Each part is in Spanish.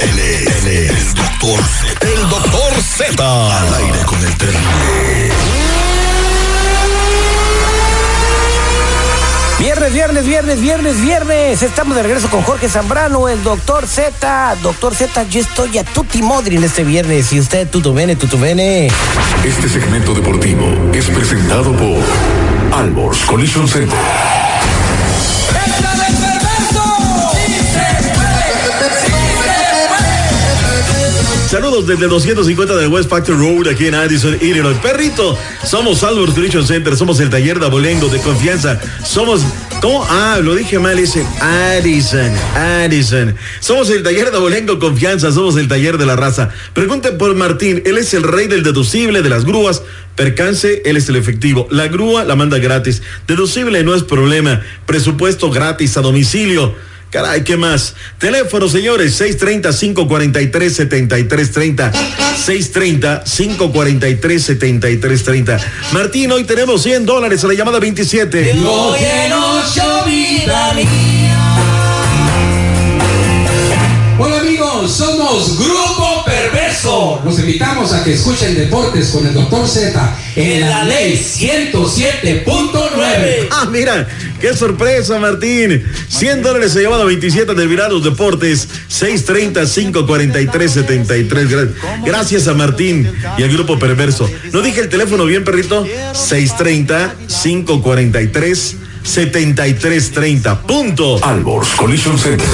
Él es, él es el doctor Z. El doctor Z. Al aire con el terrible. Viernes, viernes, viernes, viernes, viernes. Estamos de regreso con Jorge Zambrano, el doctor Z. Doctor Z, yo estoy a tutti modri en este viernes. Y usted, tutu bene, tutu bene. Este segmento deportivo es presentado por Albors Collision Center. Saludos desde 250 de West Factory Road aquí en Addison, Illinois. Perrito, somos Albert Christian Center, somos el taller de abolengo de confianza. Somos, ¿cómo? Ah, lo dije mal, ese Addison, Addison. Somos el taller de abolengo confianza, somos el taller de la raza. Pregunten por Martín, él es el rey del deducible, de las grúas. Percance, él es el efectivo. La grúa la manda gratis. Deducible no es problema. Presupuesto gratis a domicilio. Caray, ¿qué más? Teléfono, señores, 630-543-7330. 630-543-7330. Martín, hoy tenemos 100 dólares a la llamada 27. Hola amigos, somos Grupo Perverso. Los invitamos a que escuchen Deportes con el Dr. Z en la ley 107.9. Ah, mira, qué sorpresa, Martín. 100 dólares se llevado 27 del Virados Deportes, 630-543-73. Gra- Gracias a Martín y al Grupo Perverso. ¿No dije el teléfono bien, perrito? 630-543-7330. Punto. Albors Collision Center.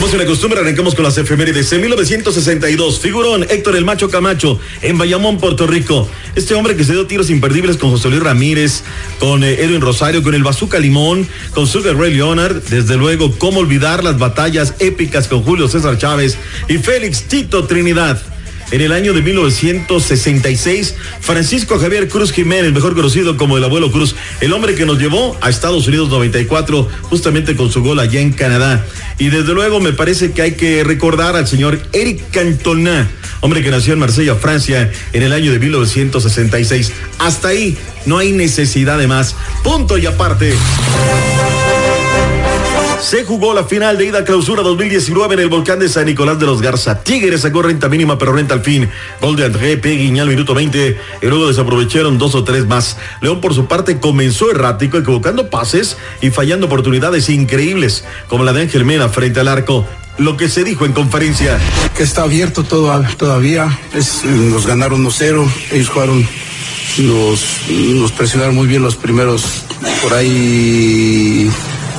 Como se le acostumbra, arrancamos con las efemérides. En 1962, figurón Héctor el Macho Camacho en Bayamón, Puerto Rico. Este hombre que se dio tiros imperdibles con José Luis Ramírez, con eh, Edwin Rosario, con el Bazooka Limón, con Sugar Ray Leonard. Desde luego, cómo olvidar las batallas épicas con Julio César Chávez y Félix Tito Trinidad. En el año de 1966, Francisco Javier Cruz Jiménez, mejor conocido como el abuelo Cruz, el hombre que nos llevó a Estados Unidos 94, justamente con su gol allá en Canadá. Y desde luego me parece que hay que recordar al señor Eric Cantona, hombre que nació en Marsella, Francia, en el año de 1966. Hasta ahí no hay necesidad de más. Punto y aparte. Se jugó la final de ida clausura 2019 en el volcán de San Nicolás de los Garza. Tigres sacó renta mínima, pero renta al fin. Gol de André Peguiñal, minuto 20. Y luego desaprovecharon dos o tres más. León, por su parte, comenzó errático, equivocando pases y fallando oportunidades increíbles, como la de Ángel Mena frente al arco. Lo que se dijo en conferencia. que está abierto todo, todavía. Es, nos ganaron 1-0. Ellos jugaron, nos, nos presionaron muy bien los primeros por ahí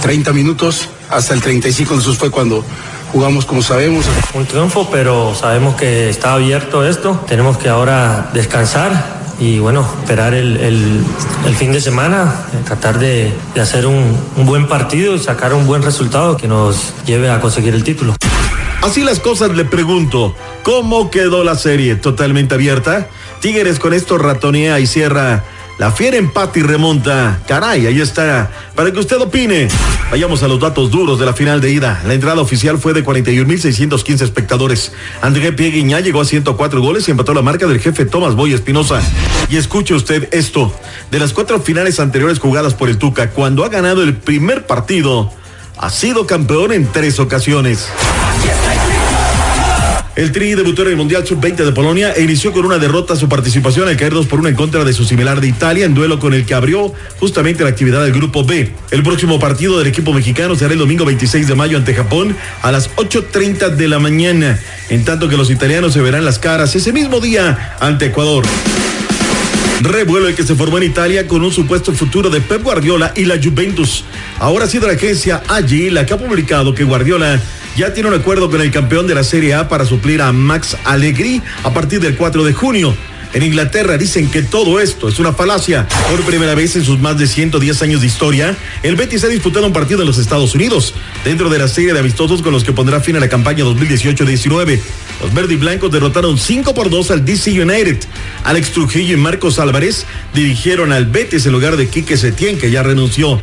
30 minutos. Hasta el 35 entonces fue cuando jugamos como sabemos. Un triunfo, pero sabemos que está abierto esto. Tenemos que ahora descansar y bueno, esperar el, el- el fin de semana, eh, tratar de, de hacer un, un buen partido y sacar un buen resultado que nos lleve a conseguir el título. Así las cosas le pregunto, ¿cómo quedó la serie? ¿Totalmente abierta? Tigres con esto ratonea y cierra. La fiera empata y remonta. Caray, ahí está. Para que usted opine. Vayamos a los datos duros de la final de ida. La entrada oficial fue de 41.615 espectadores. André Pieguiñá llegó a 104 goles y empató la marca del jefe Tomás Boy Espinosa. Y escuche usted esto. De las cuatro finales anteriores jugadas por el Tuca, cuando ha ganado el primer partido, ha sido campeón en tres ocasiones. El Tri debutó en el Mundial Sub-20 de Polonia e inició con una derrota su participación al caer 2 por 1 en contra de su similar de Italia en duelo con el que abrió justamente la actividad del Grupo B. El próximo partido del equipo mexicano será el domingo 26 de mayo ante Japón a las 8.30 de la mañana, en tanto que los italianos se verán las caras ese mismo día ante Ecuador. Revuelo el que se formó en Italia con un supuesto futuro de Pep Guardiola y la Juventus. Ahora ha sido la agencia allí la que ha publicado que Guardiola ya tiene un acuerdo con el campeón de la Serie A para suplir a Max Allegri a partir del 4 de junio. en Inglaterra. Dicen que todo esto es una falacia. Por primera vez en sus más de 110 años de historia, el Betis ha disputado un partido en los Estados Unidos, dentro de la serie de amistosos con los que pondrá fin a la campaña 2018-19. Los verde y blancos derrotaron 5 por 2 al DC United. Alex Trujillo y Marcos Álvarez dirigieron al Betis en lugar de Quique Setién, que ya renunció.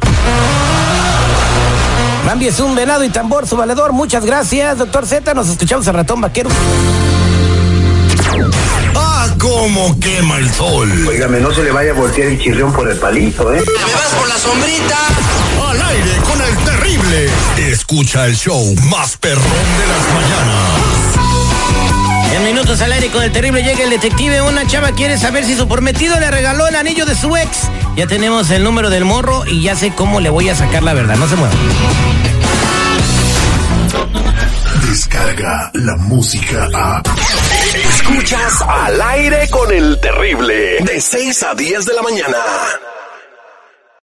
Bambi es un venado y tambor, su valedor. Muchas gracias, doctor Z. Nos escuchamos a ratón vaquero. ¡Ah, cómo quema el sol! Óigame, no se le vaya a voltear el chirrión por el palito, ¿eh? ¡Me vas por la sombrita! ¡Al aire con el terrible! Escucha el show más perrón de las mañanas. En minutos al aire con el terrible llega el detective. Una chava quiere saber si su prometido le regaló el anillo de su ex. Ya tenemos el número del morro y ya sé cómo le voy a sacar la verdad. No se muevan. Descarga la música a. Escuchas al aire con el terrible. De 6 a 10 de la mañana.